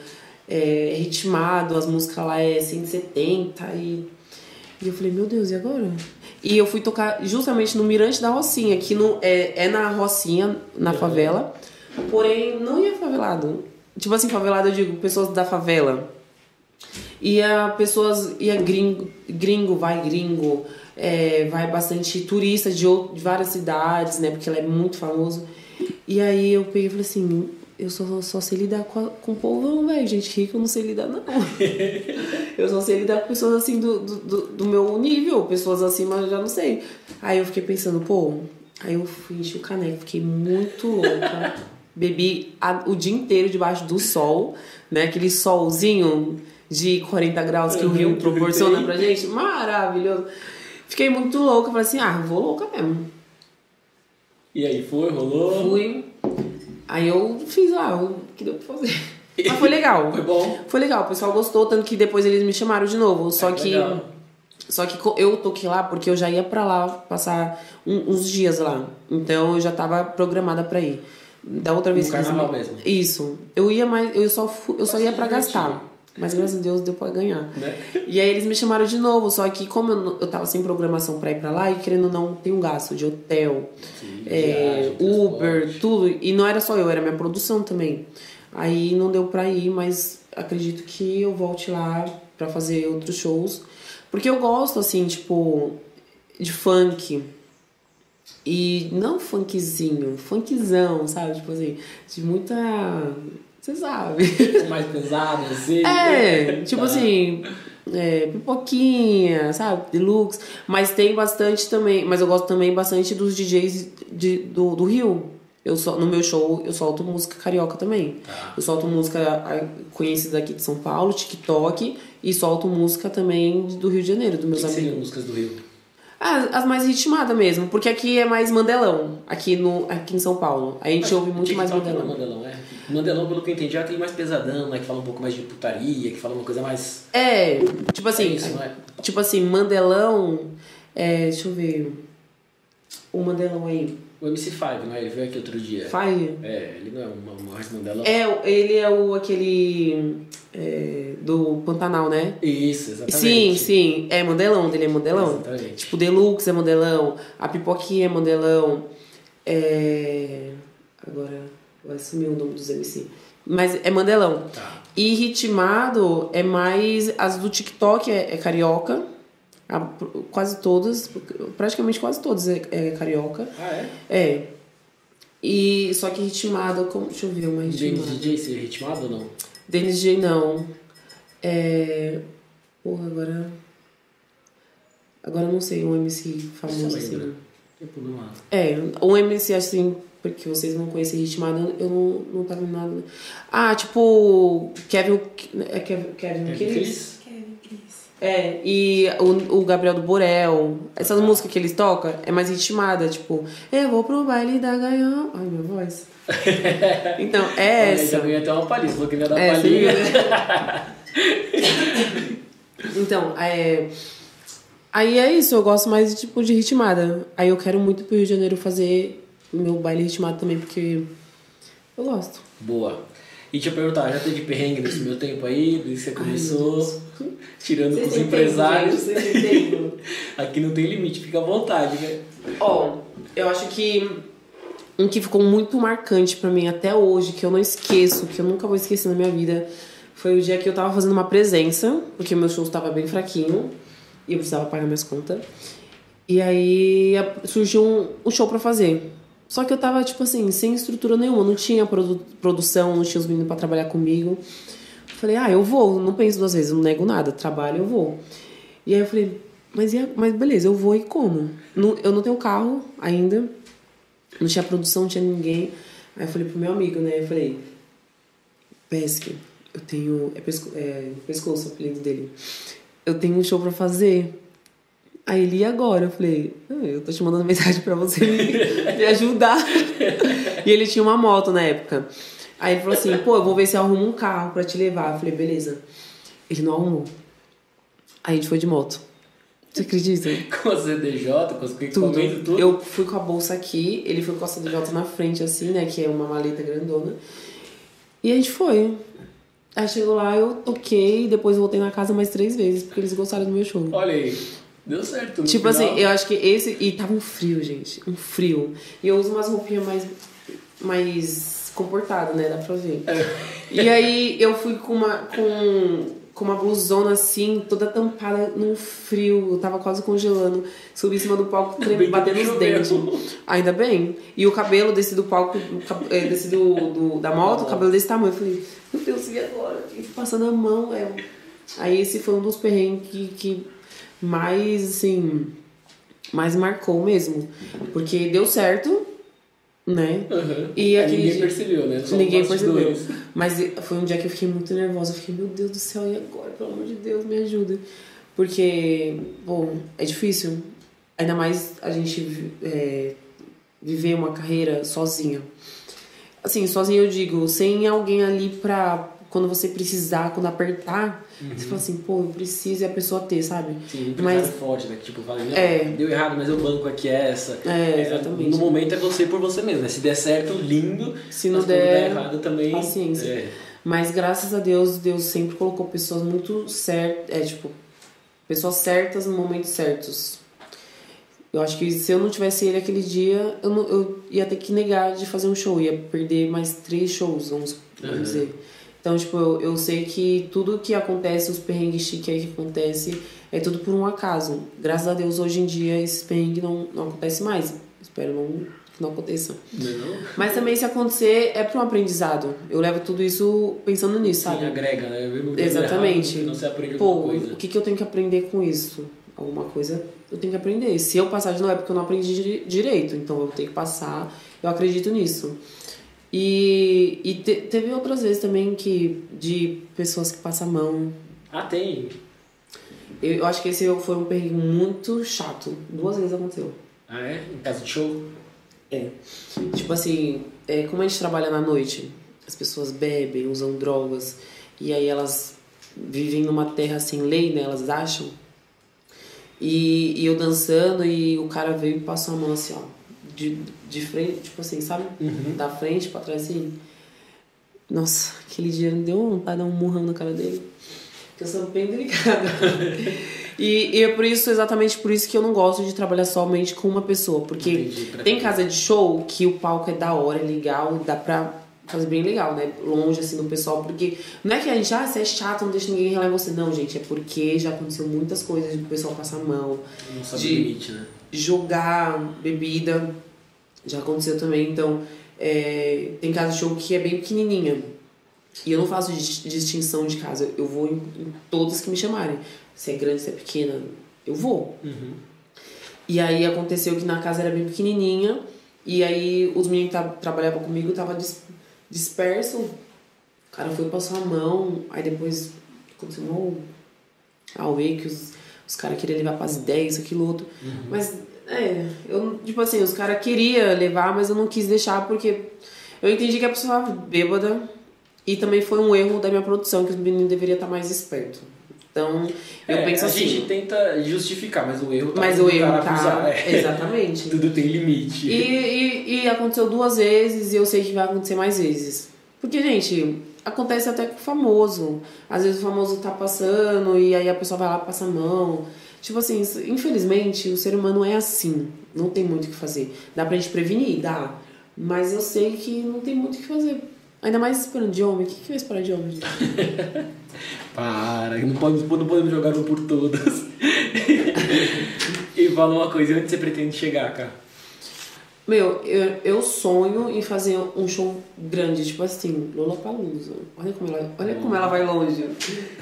é, ritmado, as músicas lá é 170 e. E eu falei, meu Deus, e agora? E eu fui tocar justamente no Mirante da Rocinha, que no, é, é na Rocinha, na favela, porém não ia favelado. Tipo assim, favelado eu digo, pessoas da favela. Ia pessoas, ia gringo, gringo vai gringo, é, vai bastante turista de, de várias cidades, né? Porque ela é muito famoso. E aí eu peguei e falei assim, eu só, só sei lidar com, a- com o povão, velho. Gente rica eu não sei lidar, não. Eu só sei lidar com pessoas assim do, do, do, meu nível, pessoas acima eu já não sei. Aí eu fiquei pensando, pô, aí eu fui encher o caneco, fiquei muito louca. Bebi a- o dia inteiro debaixo do sol, né? Aquele solzinho de 40 graus que o Rio proporciona pra gente. Maravilhoso. Fiquei muito louca, falei assim, ah, vou louca mesmo. E aí, foi, rolou? Fui. Aí eu fiz lá o que deu pra fazer. Mas foi legal. Foi bom. Foi legal, o pessoal gostou, tanto que depois eles me chamaram de novo. Só É, que. legal. Só que eu toquei lá porque eu já ia pra lá passar um- uns dias lá. Então eu já tava programada pra ir. Da outra vez No que carnaval me- mesmo. Isso. Eu ia mais. Eu só, eu só ia divertir. gastar. Mas graças a Deus deu pra ganhar. Né? E aí eles me chamaram de novo, só que como eu, eu tava sem programação pra ir pra lá e querendo ou não, tem um gasto de hotel, Sim, é, viagem, Uber, tudo. E não era só eu, era minha produção também. Aí não deu pra ir, mas acredito que eu volte lá pra fazer outros shows. Porque eu gosto, assim, tipo, de funk. E não funkzinho, funkzão, sabe? Tipo assim, de muita. Você sabe. Mais pesado, assim. É, tipo Tá. assim, é, pipoquinha, sabe? Deluxe. Mas tem bastante também. Mas eu gosto também bastante dos DJs de, do, do Rio. Eu só, no meu show eu solto música carioca também. Tá. Eu solto música conhecida aqui de São Paulo, TikTok, e solto música também do Rio de Janeiro, dos meus que que amigos. músicas do Rio? Ah, as mais ritmadas mesmo, porque aqui é mais mandelão, aqui, no, aqui em São Paulo. A gente ouve muito mais TikTok mandelão. não é Mandelão, é. Mandelão, pelo que eu entendi, é aquele mais pesadão, né? Que fala um pouco mais de putaria, que fala uma coisa mais. É, tipo assim, é isso, não é? Tipo assim, Mandelão. É, deixa eu ver. O Mandelão aí. O MC5, não é? Ele veio aqui outro dia. Fire? É, ele não é um mais Mandelão? É, ele é o aquele. é, do Pantanal, né? Isso, exatamente. Sim, sim. É Mandelão, dele é Mandelão. Exatamente. Tipo, Deluxe é Mandelão. A Pipoquinha é Mandelão. É. Agora. Vai sumir o nome dos MC. Mas é Mandelão. Tá. E ritmado é mais. As do TikTok é, é carioca. A- quase todas, praticamente quase todas é, é carioca. Ah, é? É. E só que ritmado, como, deixa eu ver uma ritmada. DJ, seria ritmado ou não? Denis DJ não. É. Porra, agora. Agora eu não sei um MC famoso assim. lembra? Tem problema. É, um MC assim, porque vocês não conhecem ritmado, eu não, não tava em nada. Ah, tipo. Kevin. É Kevin, Kevin, Kevin Cris? Cris? É, e o, o Gabriel do Borel. Essas músicas que eles tocam é mais ritmada, tipo, eu vou pro baile da gaiola. Ai, minha voz. Então, é Olha, essa. Já ganhei até uma palhinha, falou que ia dar É, palhinha. Então, é. Aí é isso, eu gosto mais tipo de ritmada. Aí eu quero muito pro Rio de Janeiro fazer meu baile ritmado também, porque eu gosto. Boa. E eu perguntar, já teve perrengue nesse meu tempo aí, desde que você começou, tirando com os empresários. Aqui não tem limite, fica à vontade, né? Ó, eu acho que um que ficou muito marcante pra mim até hoje, que eu não esqueço, que eu nunca vou esquecer na minha vida, foi o dia que eu tava fazendo uma presença, porque meu show estava bem fraquinho e eu precisava pagar minhas contas. E aí surgiu um, um show pra fazer. Só que eu tava, tipo assim, sem estrutura nenhuma, não tinha produ- produção, não tinha os meninos pra trabalhar comigo. Falei, ah, eu vou, não penso duas vezes, não nego nada, trabalho, eu vou. E aí eu falei, mas, mas beleza, eu vou e como? Não- eu não tenho carro ainda, não tinha produção, não tinha ninguém. Aí eu falei pro meu amigo, né? Eu falei, Pesque, eu tenho. É, pesco, é pescoço o apelido dele. Eu tenho um show pra fazer. Aí ele, e agora? Eu falei, "Ah, eu tô te mandando mensagem pra você me, me ajudar. e ele tinha uma moto na época. Aí ele falou assim, pô, eu vou ver se eu arrumo um carro pra te levar. Eu falei, beleza. Ele não arrumou. Aí a gente foi de moto. Você acredita? Com a CDJ, com os Tudo. tudo. Eu fui com a bolsa aqui, ele foi com a CDJ na frente, assim, né? Que é uma maleta grandona. E a gente foi. Aí chegou lá, eu toquei, depois voltei na casa mais três vezes, porque eles gostaram do meu show. Olha aí, deu certo. no Tipo final. assim, eu acho que esse. E tava um frio, gente. Um frio. E eu uso umas roupinhas mais. mais comportadas, né? Dá pra ver. E aí eu fui com uma. com. com uma blusona assim, toda tampada num frio. Eu tava quase congelando. Subi em cima do palco, trem- Bem que batendo os dentes. Ainda bem. E o cabelo desse do palco, é, desse do, do- da moto, o cabelo desse tamanho. Eu falei, meu Deus, e agora? E passando a mão, é. Aí esse foi um dos perrengues que, que mais, assim, mais marcou mesmo. Porque deu certo, né? Uhum. E aquele ninguém percebeu, né? Só Ninguém percebeu. Mas foi um dia que eu fiquei muito nervosa. Eu fiquei, meu Deus do céu, e agora? Pelo amor de Deus, me ajuda. Porque, bom, é difícil. Ainda mais a gente é, viver uma carreira sozinha. Assim, sozinha eu digo, sem alguém ali pra quando você precisar, quando apertar, você fala assim, pô, eu preciso e a pessoa ter, sabe? Sim, Mas- forte, né? Que tipo, fala, É. deu errado, mas eu banco aqui é essa. É, exatamente. No momento é você por você mesmo, né? Se der certo, lindo. Se não quando der, errado também. paciência. É. Mas graças a Deus, Deus sempre colocou pessoas muito certas, é tipo, pessoas certas no momento certos. Eu acho que se eu não tivesse ele aquele dia, eu, não, eu ia ter que negar de fazer um show, ia perder mais três shows, vamos, vamos Uhum. dizer. Então, tipo, eu, eu sei que tudo que acontece, os perrengues chiques aí que acontece, é tudo por um acaso. Graças a Deus, hoje em dia, esses perrengues não, não acontecem mais. Espero não, que não aconteça. Não é? Mas também, se acontecer, é para um aprendizado. Eu levo tudo isso pensando nisso, Sim, sabe? agrega, né? Mesmo Exatamente. errado, Não se aprende Pô, coisa. o que, que eu tenho que aprender com isso? Alguma coisa eu tenho que aprender. Se eu passar de novo é porque eu não aprendi dire- direito, então eu tenho que passar. Eu acredito nisso. E, e te- teve outras vezes também que de pessoas que passam a mão. Ah, tem. Eu, eu acho que esse foi um perrengue muito chato. Duas vezes aconteceu. Ah, é? Em casa de show? É. Tipo assim, é, como a gente trabalha na noite, as pessoas bebem, usam drogas, e aí elas vivem numa terra sem lei, né? Elas acham. E, e eu dançando e o cara veio e passou a mão assim, ó. De, de frente, tipo assim, sabe? Da frente pra trás assim. Nossa, aquele dia me deu vontade de dar um murrão na cara dele. Porque eu sou bem delicada. e, e é por isso, exatamente por isso que eu não gosto de trabalhar somente com uma pessoa. Porque Entendi, tem casa de show que o palco é da hora, é legal, dá pra fazer bem legal, né? Longe assim do pessoal, porque não é que a gente, ah, você é chato, não deixa ninguém relar em você. Não, gente, é porque já aconteceu muitas coisas de o pessoal passar a mão, Não sabe de- limite, né? jogar bebida. Já aconteceu também, então é, tem casa de show que é bem pequenininha. E eu não faço dis- distinção de casa, eu vou em, em todas que me chamarem. Se é grande, se é pequena, eu vou. Uhum. E aí aconteceu que na casa era bem pequenininha, e aí os meninos que tra- trabalhavam comigo estavam dis, disperso. O cara foi passar a mão, aí depois aconteceu um auê que os, os caras queriam levar pras 10, aquilo outro. Mas, é, eu, tipo assim, os caras queriam levar, mas eu não quis deixar porque eu entendi que a pessoa estava bêbada e também foi um erro da minha produção, que os meninos deveriam estar mais espertos. Então, eu É, penso a assim. gente tenta justificar, mas o erro tá Mas o erro tá. é. Exatamente. Tudo tem limite. E, e, e aconteceu duas vezes e eu sei que vai acontecer mais vezes. Porque, gente, acontece até com o famoso. Às vezes o famoso tá passando e aí a pessoa vai lá e passa a mão. Tipo assim, infelizmente o ser humano é assim. Não tem muito o que fazer. Dá pra gente prevenir? Dá. Mas eu sei que não tem muito o que fazer. Ainda mais esperando de homem. O que, que vai esperar de homem? Para, não podemos, não podemos jogar um por todas. e fala uma coisa, onde você pretende chegar, cara? Meu, eu, eu sonho em fazer um show grande, tipo assim, Lollapalooza. Olha como ela, olha como ela vai longe.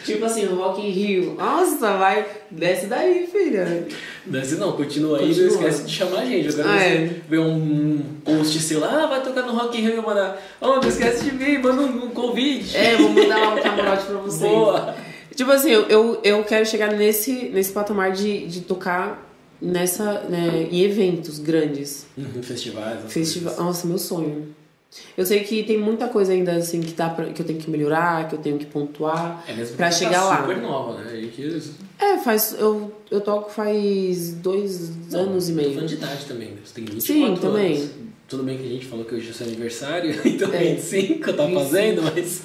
tipo assim, Rock in Rio. Nossa, vai, desce daí, filha. Desce não, continua aí, não esquece de chamar a gente. Eu quero Ah, ver é. ver um post seu lá, ah, vai tocar no Rock in Rio e mandar, oh, não esquece de mim, manda um, um convite. É, vou mandar lá um camarote pra vocês. Boa! Tipo assim, eu, eu, eu quero chegar nesse, nesse patamar de, de tocar nessa, né, em eventos grandes. Uhum, festivais. essas Festival. coisas. Nossa, meu sonho. Eu sei que tem muita coisa ainda assim que, dá pra, que eu tenho que melhorar, que eu tenho que pontuar. É mesmo pra porque chegar tá lá. super nova, né? A gente... É, faz. Eu, eu toco faz dois anos e meio. falando de idade também, né? Você tem 24 Sim, também. anos. Tudo bem que a gente falou que hoje é seu aniversário, então É. 25 tá 25. fazendo, mas...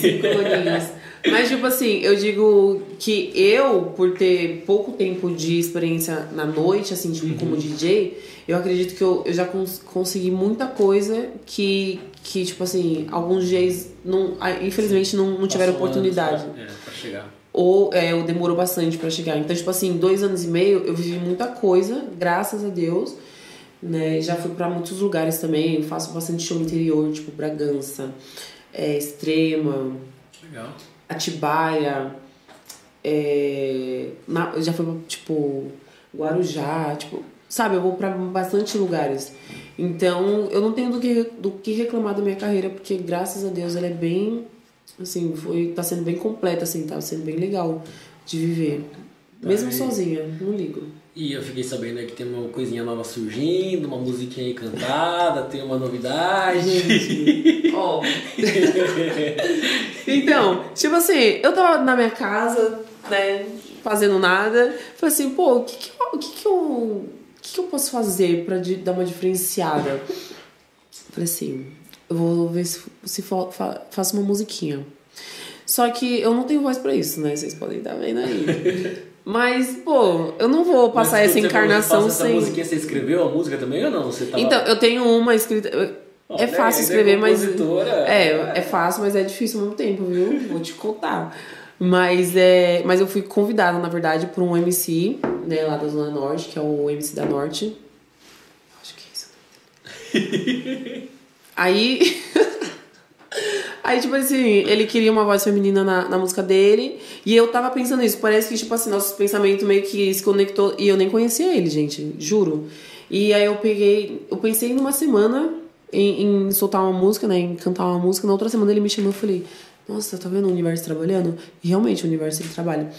Cinco aninhos. Mas, tipo assim, eu digo que eu, por ter pouco tempo de experiência na noite, assim, tipo, como DJ, eu acredito que eu, eu já cons consegui muita coisa que, que, tipo assim, alguns DJs, não, infelizmente, não, não tiveram Passou oportunidade. anos pra- É, pra chegar. Ou é, eu demorou bastante pra chegar. Então, tipo assim, dois anos e meio eu vivi muita coisa, graças a Deus. Né? Já fui pra muitos lugares também, faço bastante show interior, tipo Bragança, é, Extrema, Legal. Atibaia. é, na, já foi tipo, Guarujá, tipo, sabe, eu vou pra bastante lugares. Então, eu não tenho do que, do que reclamar da minha carreira, porque graças a Deus ela é bem, assim, foi, tá sendo bem completa, assim, tá sendo bem legal de viver. Mesmo Tá, e- sozinha, não ligo. E eu fiquei sabendo aí que tem uma coisinha nova surgindo, uma musiquinha aí cantada, tem uma novidade. Ó. então, tipo assim, eu tava na minha casa, né, fazendo nada. Falei assim, pô, o que que eu, o que que eu, o que que eu posso fazer pra dar uma diferenciada? Falei assim, eu vou ver se, se fa- fa- faço uma musiquinha. Só que eu não tenho voz pra isso, né? Vocês podem estar vendo aí. Mas, pô, eu não vou passar Mas essa você encarnação faça sem. Essa musiquinha, você escreveu a música também ou não? Você tava... Então, eu tenho uma escrita. Olha É fácil ainda escrever, mas. É, é fácil, mas é difícil ao mesmo tempo, viu? Vou te contar. Mas, é, mas eu fui convidada, na verdade, por um MC, né, lá da Zona Norte, que é o MC da Norte. Acho que é isso. Aí. Aí, tipo assim, ele queria uma voz feminina na, na música dele. E eu tava pensando nisso. Parece que, tipo assim, nosso pensamento meio que se conectou. E eu nem conhecia ele, gente, juro. E aí eu peguei. Eu pensei numa semana em, em soltar uma música, né? Em cantar uma música. Na outra semana ele me chamou e eu falei: Nossa, tá vendo o universo trabalhando? E realmente o universo ele trabalha.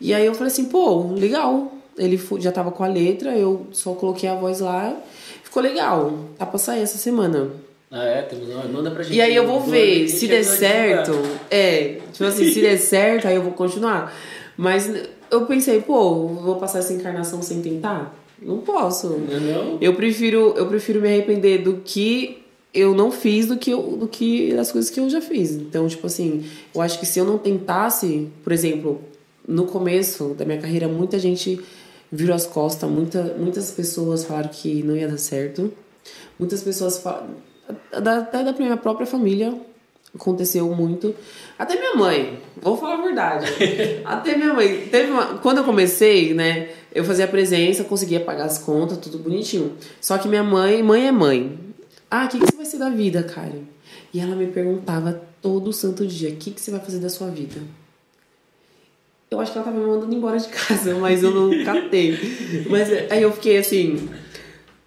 E aí eu falei assim: Pô, legal. Ele já tava com a letra, eu só coloquei a voz lá. Ficou legal. Tá pra sair essa semana. Ah, é? Manda pra gente. E aí eu vou ver, se der certo, divulgar. é, tipo assim, se der certo, aí eu vou continuar. Mas eu pensei, pô, vou passar essa encarnação sem tentar? Não posso. Não, é não? Eu prefiro, eu prefiro me arrepender do que eu não fiz do que eu, do que das coisas que eu já fiz. Então, tipo assim, eu acho que se eu não tentasse, por exemplo, no começo da minha carreira, muita gente virou as costas, muita, muitas pessoas falaram que não ia dar certo. Muitas pessoas falam, da- até da minha própria família aconteceu muito. Até minha mãe, vou falar a verdade. Até minha mãe, teve uma, quando eu comecei, né, eu fazia presença, conseguia pagar as contas, tudo bonitinho. Só que minha mãe, mãe é mãe. Ah, o que, que você vai ser da vida, Karen? E ela me perguntava todo santo dia, o que, que você vai fazer da sua vida? Eu acho que ela tava me mandando embora de casa, mas eu não catei. Mas aí eu fiquei assim,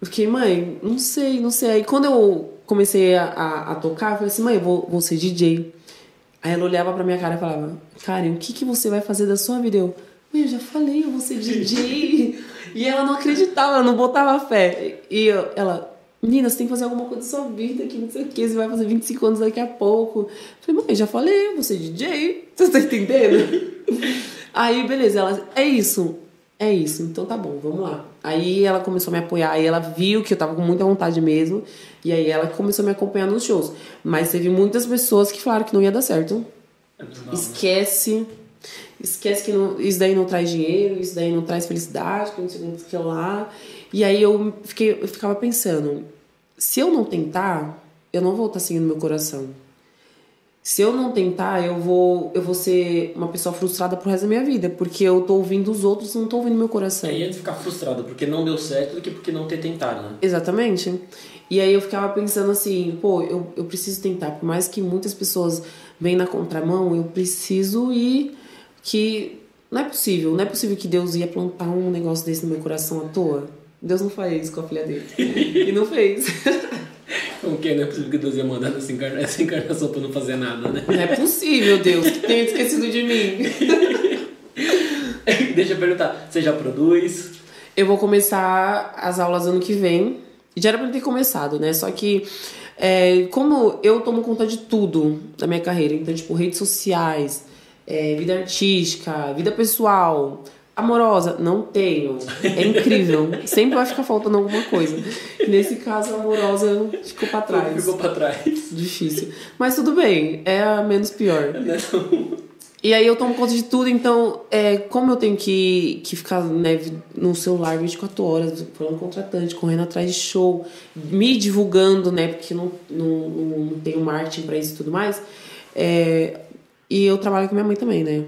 eu fiquei, mãe, não sei, não sei. Aí quando eu comecei a, a, a tocar, eu falei assim, mãe, eu vou, vou ser DJ. Aí ela olhava pra minha cara e falava, Karen, o que, que você vai fazer da sua vida? Eu, eu já falei, eu vou ser DJ. e ela não acreditava, ela não botava fé. E eu- ela, menina, você tem que fazer alguma coisa da sua vida, que não sei o que, você vai fazer 25 anos daqui a pouco. Eu falei, mãe, já falei, eu vou ser DJ. Você tá entendendo? Aí, beleza, ela, é isso. É isso, então tá bom, vamos lá. Aí ela começou a me apoiar, aí ela viu que eu tava com muita vontade mesmo, e aí ela começou a me acompanhar nos shows. Mas teve muitas pessoas que falaram que não ia dar certo. É né? Esquece. Esquece que não- isso daí não traz dinheiro, isso daí não traz felicidade, que não sei o que lá. E aí eu, fiquei, eu ficava pensando, se eu não tentar, eu não vou estar seguindo meu coração. Se eu não tentar, eu vou, eu vou ser uma pessoa frustrada pro resto da minha vida, porque eu tô ouvindo os outros e não tô ouvindo meu coração. Aí ia ficar frustrado porque não deu certo do que porque não ter tentado, né? Exatamente. E aí eu ficava pensando assim, pô, eu, eu preciso tentar. Por mais que muitas pessoas venham na contramão, eu preciso ir que. Não é possível, não é possível que Deus ia plantar um negócio desse no meu coração à toa. Deus não faz isso com a filha dele. e não fez. Como que não é possível que Deus ia mandar essa, encarna- essa encarnação pra não fazer nada, né? Não é possível, Deus, que tenha esquecido de mim. Deixa eu perguntar, você já produz? Eu vou começar as aulas ano que vem. Já era pra ter começado, né? Só que, é, como eu tomo conta de tudo da minha carreira, então, tipo, redes sociais, é, vida artística, vida pessoal, amorosa, não tenho. É incrível. Sempre vai ficar faltando alguma coisa. Nesse caso, a amorosa ficou pra trás. Ficou pra trás. Difícil. Mas tudo bem, é a menos pior. Né? E aí eu tomo conta de tudo, então, é, como eu tenho que, que ficar né, no celular 24 horas, falando contratante, correndo atrás de show, me divulgando, né? Porque não, não, não, não tenho marketing pra isso e tudo mais. é, e eu trabalho com minha mãe também, né?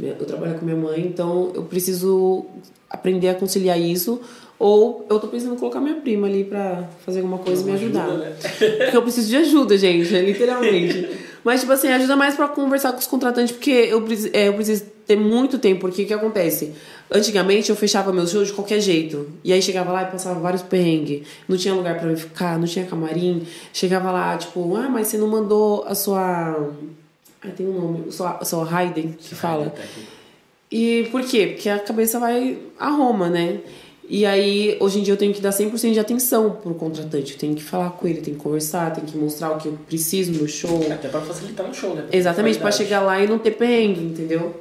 Eu trabalho com minha mãe, então eu preciso aprender a conciliar isso. Ou eu tô pensando em colocar minha prima ali pra fazer alguma coisa e me Ajuda, ajudar. né? Porque eu preciso de ajuda, gente, literalmente. Mas, tipo assim, ajuda mais pra conversar com os contratantes, porque eu, preciso- é, eu preciso ter muito tempo, porque o que acontece? Antigamente eu fechava meus shows de qualquer jeito. E aí chegava lá e passava vários perrengues. Não tinha lugar pra eu ficar, não tinha camarim. Chegava lá, tipo, ah, mas você não mandou a sua. Tem um nome, a sua Raiden, que fala. E por quê? Porque a cabeça vai a Roma, né? E aí, hoje em dia, eu tenho que dar 100% de atenção pro contratante. Eu tenho que falar com ele, tenho que conversar, tenho que mostrar o que eu preciso no show. Até pra facilitar um show, né? Exatamente, pra Qualidade. chegar lá e não ter perrengue, entendeu?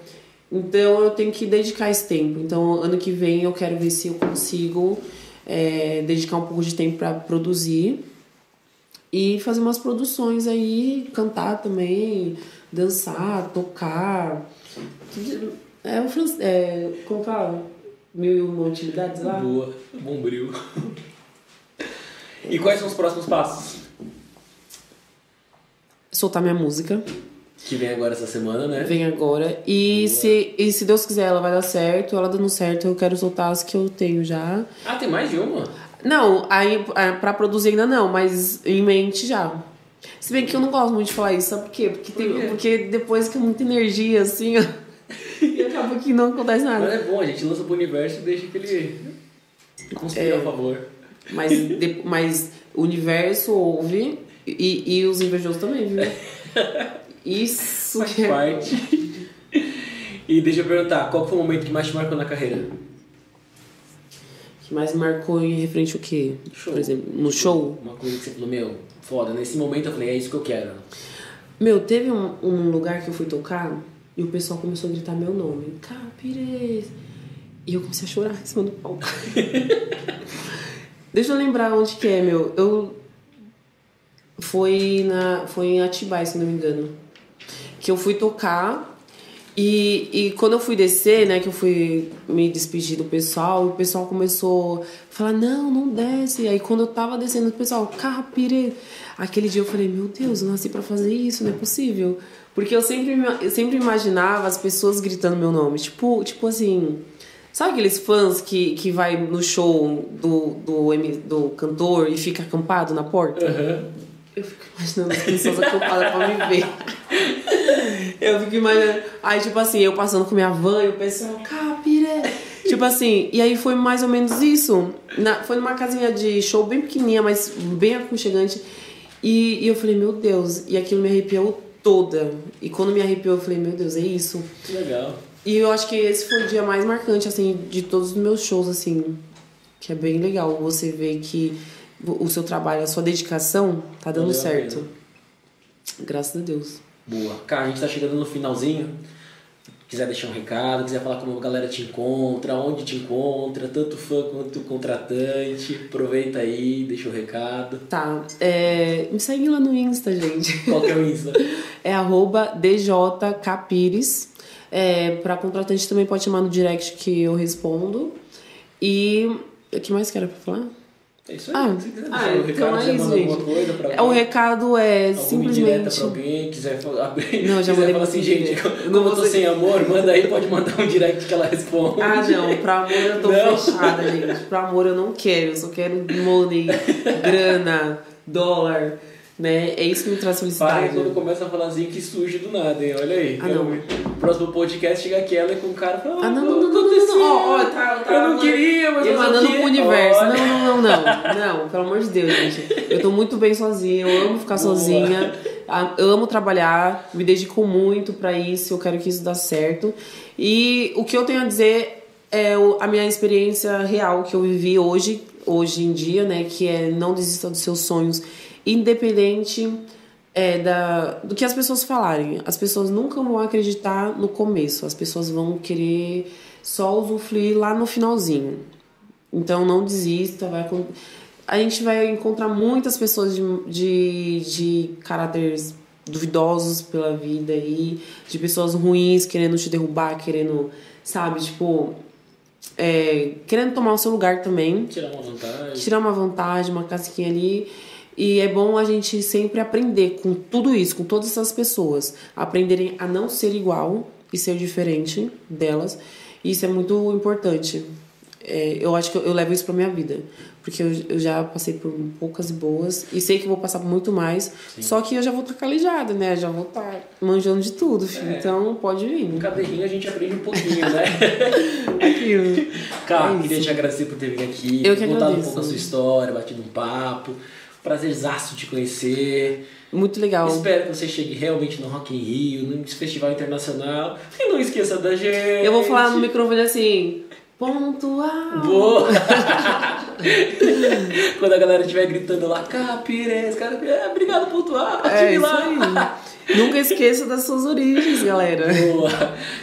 Então, eu tenho que dedicar esse tempo. Então, ano que vem, eu quero ver se eu consigo é, dedicar um pouco de tempo pra produzir e fazer umas produções aí, cantar também, dançar, tocar. É o francês. É, como fala? Mil e uma utilidades lá? Boa, bombril. E quais são os próximos passos? Soltar minha música. Que vem agora essa semana, né? Vem agora. E se, e se Deus quiser, ela vai dar certo. Ela dando certo, eu quero soltar as que eu tenho já. Ah, tem mais de uma? Não, aí é, pra produzir ainda não, mas em mente já. Se bem que eu não gosto muito de falar isso, sabe por quê? Porque, tem, Por quê? porque depois que é muita energia, assim, ó, e acaba que não acontece Mas nada. é bom, a gente lança pro universo e deixa que ele conspire É. a favor. Mas, de- mas o universo ouve e, e os invejosos também, viu? Isso Faz que é. parte. E deixa eu perguntar, qual foi o momento que mais te marcou na carreira? Mais marcou em referente o quê? Show. Por exemplo, no show? Uma coisa que você falou, meu, foda. Nesse momento eu falei, é isso que eu quero. Meu, teve um, um lugar que eu fui tocar e o pessoal começou a gritar meu nome. Capires! E eu comecei a chorar em cima do palco. Deixa eu lembrar onde que é, meu. Eu... Foi, na, foi em Atibaia, se não me engano. Que eu fui tocar e, e quando eu fui descer, né, que eu fui me despedir do pessoal, o pessoal começou a falar, não, não desce. Aí quando eu tava descendo, o pessoal, capire. Aquele dia eu falei, meu Deus, eu nasci pra fazer isso, não é possível. Porque eu sempre, eu sempre imaginava as pessoas gritando meu nome. Tipo, tipo assim. Sabe aqueles fãs que, que vai no show do, do, do cantor e fica acampado na porta? Eu fico imaginando as pessoas acampadas pra me ver. Eu fico imaginando. Aí, tipo assim, eu passando com minha van e o pessoal, capire. Tipo assim, e aí foi mais ou menos isso. Na, foi numa casinha de show bem pequenininha, mas bem aconchegante. E, e eu falei, meu Deus, e aquilo me arrepiou toda. E quando me arrepiou, eu falei, meu Deus, é isso. Que legal. E eu acho que esse foi o dia mais marcante, assim, de todos os meus shows, assim. Que é bem legal você ver que o seu trabalho, a sua dedicação tá dando Valeu certo. Graças a Deus. Boa. Cara, a gente tá chegando no finalzinho. Quiser deixar um recado, quiser falar como a galera te encontra, onde te encontra, tanto fã quanto contratante, aproveita aí, deixa o recado. Tá. É, me segue lá no Insta, gente. Qual que é o Insta? É arroba djcapires. É, pra contratante também pode chamar no direct que eu respondo. E o que mais quero pra falar? É isso aí. Ah, Se quiser ah, um então recado, é quiser isso, mandar alguma gente. coisa pra É, o recado é Alguma indireta simplesmente. pra alguém, quiser abrir. Não, eu já quiser mandei falar assim, gente, Eu não eu tô vou sem amor, manda aí, pode mandar um direct que ela responde. Ah, não, pra amor eu tô Não. fechada, gente. Pra amor eu não quero, eu só quero money, grana, dólar, né? É isso que me traz Para felicidade. quando começa a falar assim que surge do nada, hein? Olha aí. Ah, não. ver. Próximo podcast chega aquela com o cara e fala, Ah, não, "Ah, não, não, não, não. Ó, tá, tá, Eu não queria, mas E eu mandando pro universo. Não, não, não, não. Não, pelo amor de Deus, gente. Eu tô muito bem sozinha, eu amo ficar sozinha. Ah, Eu amo trabalhar, me dedico muito pra isso, eu quero que isso dê certo. E o que eu tenho a dizer é o- a minha experiência real que eu vivi hoje, hoje em dia, né? Que é não desista dos seus sonhos, independente é, da, do que as pessoas falarem. As pessoas nunca vão acreditar no começo, as pessoas vão querer só usufruir lá no finalzinho. Então não desista, vai a gente vai encontrar muitas pessoas de, de, de caráteres duvidosos pela vida aí, de pessoas ruins querendo te derrubar, querendo, sabe, tipo, é, querendo tomar o seu lugar também Tirar uma vantagem. tirar uma vantagem, uma casquinha ali. E é bom a gente sempre aprender com tudo isso, com todas essas pessoas. Aprenderem a não ser igual e ser diferente delas. Isso é muito importante. é, eu acho que eu, eu levo isso pra minha vida. Porque eu, eu já passei por poucas e boas e sei que vou passar por muito mais. Só que eu já vou estar calejada, né? Já vou estar manjando de tudo, filho. É. Então pode vir. Cada errinho a gente aprende um pouquinho, né? Aquilo. Cara, É queria te agradecer por ter vindo aqui, Eu que contado um agradeço. pouco a sua história, batido um papo. Prazerzaço te conhecer. Muito legal. Espero que você chegue realmente no Rock in Rio, no Festival Internacional. E não esqueça da gente. Eu vou falar no microfone assim. Pontual. Boa! Quando a galera estiver gritando lá, Capires, cara, é, obrigado pontual, É lá. Nunca esqueça das suas origens, galera. Boa!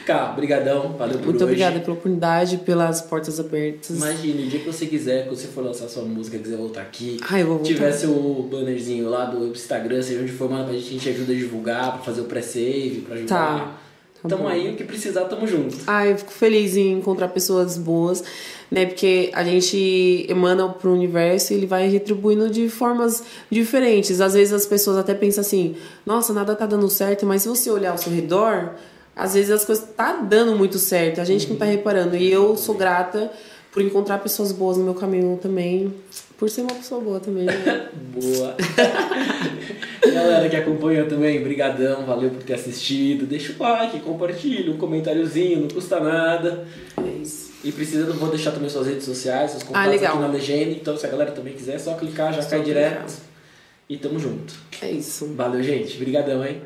Cara, brigadão, valeu por Muito hoje. obrigada pela oportunidade, pelas portas abertas. Imagine, o dia que você quiser, quando você for lançar sua música, quiser voltar aqui, Ai, eu vou voltar. tiver seu bannerzinho lá do Instagram, seja onde for, manda pra gente, a gente ajuda a divulgar, pra fazer o pré-save, pra ajudar. Tá. Tá tamo bom. aí, o que precisar, tamo junto. Ah, eu fico feliz em encontrar pessoas boas, né? Porque a gente emana pro universo e ele vai retribuindo de formas diferentes. Às vezes as pessoas até pensam assim, nossa, nada tá dando certo, mas se você olhar ao seu redor, às vezes as coisas tá dando muito certo. A gente que não tá reparando. E eu sou grata por encontrar pessoas boas no meu caminho também. Por ser uma pessoa boa também. Né? Boa. Galera que acompanhou também, brigadão, valeu por ter assistido. Deixa o like, compartilha, um comentáriozinho, não custa nada. É isso. E precisa, eu vou deixar também suas redes sociais, seus contatos Ah, aqui na legenda. Então, se a galera também quiser, é só clicar, já Só cai direto. E tamo junto. É isso. Valeu, gente. Brigadão, hein?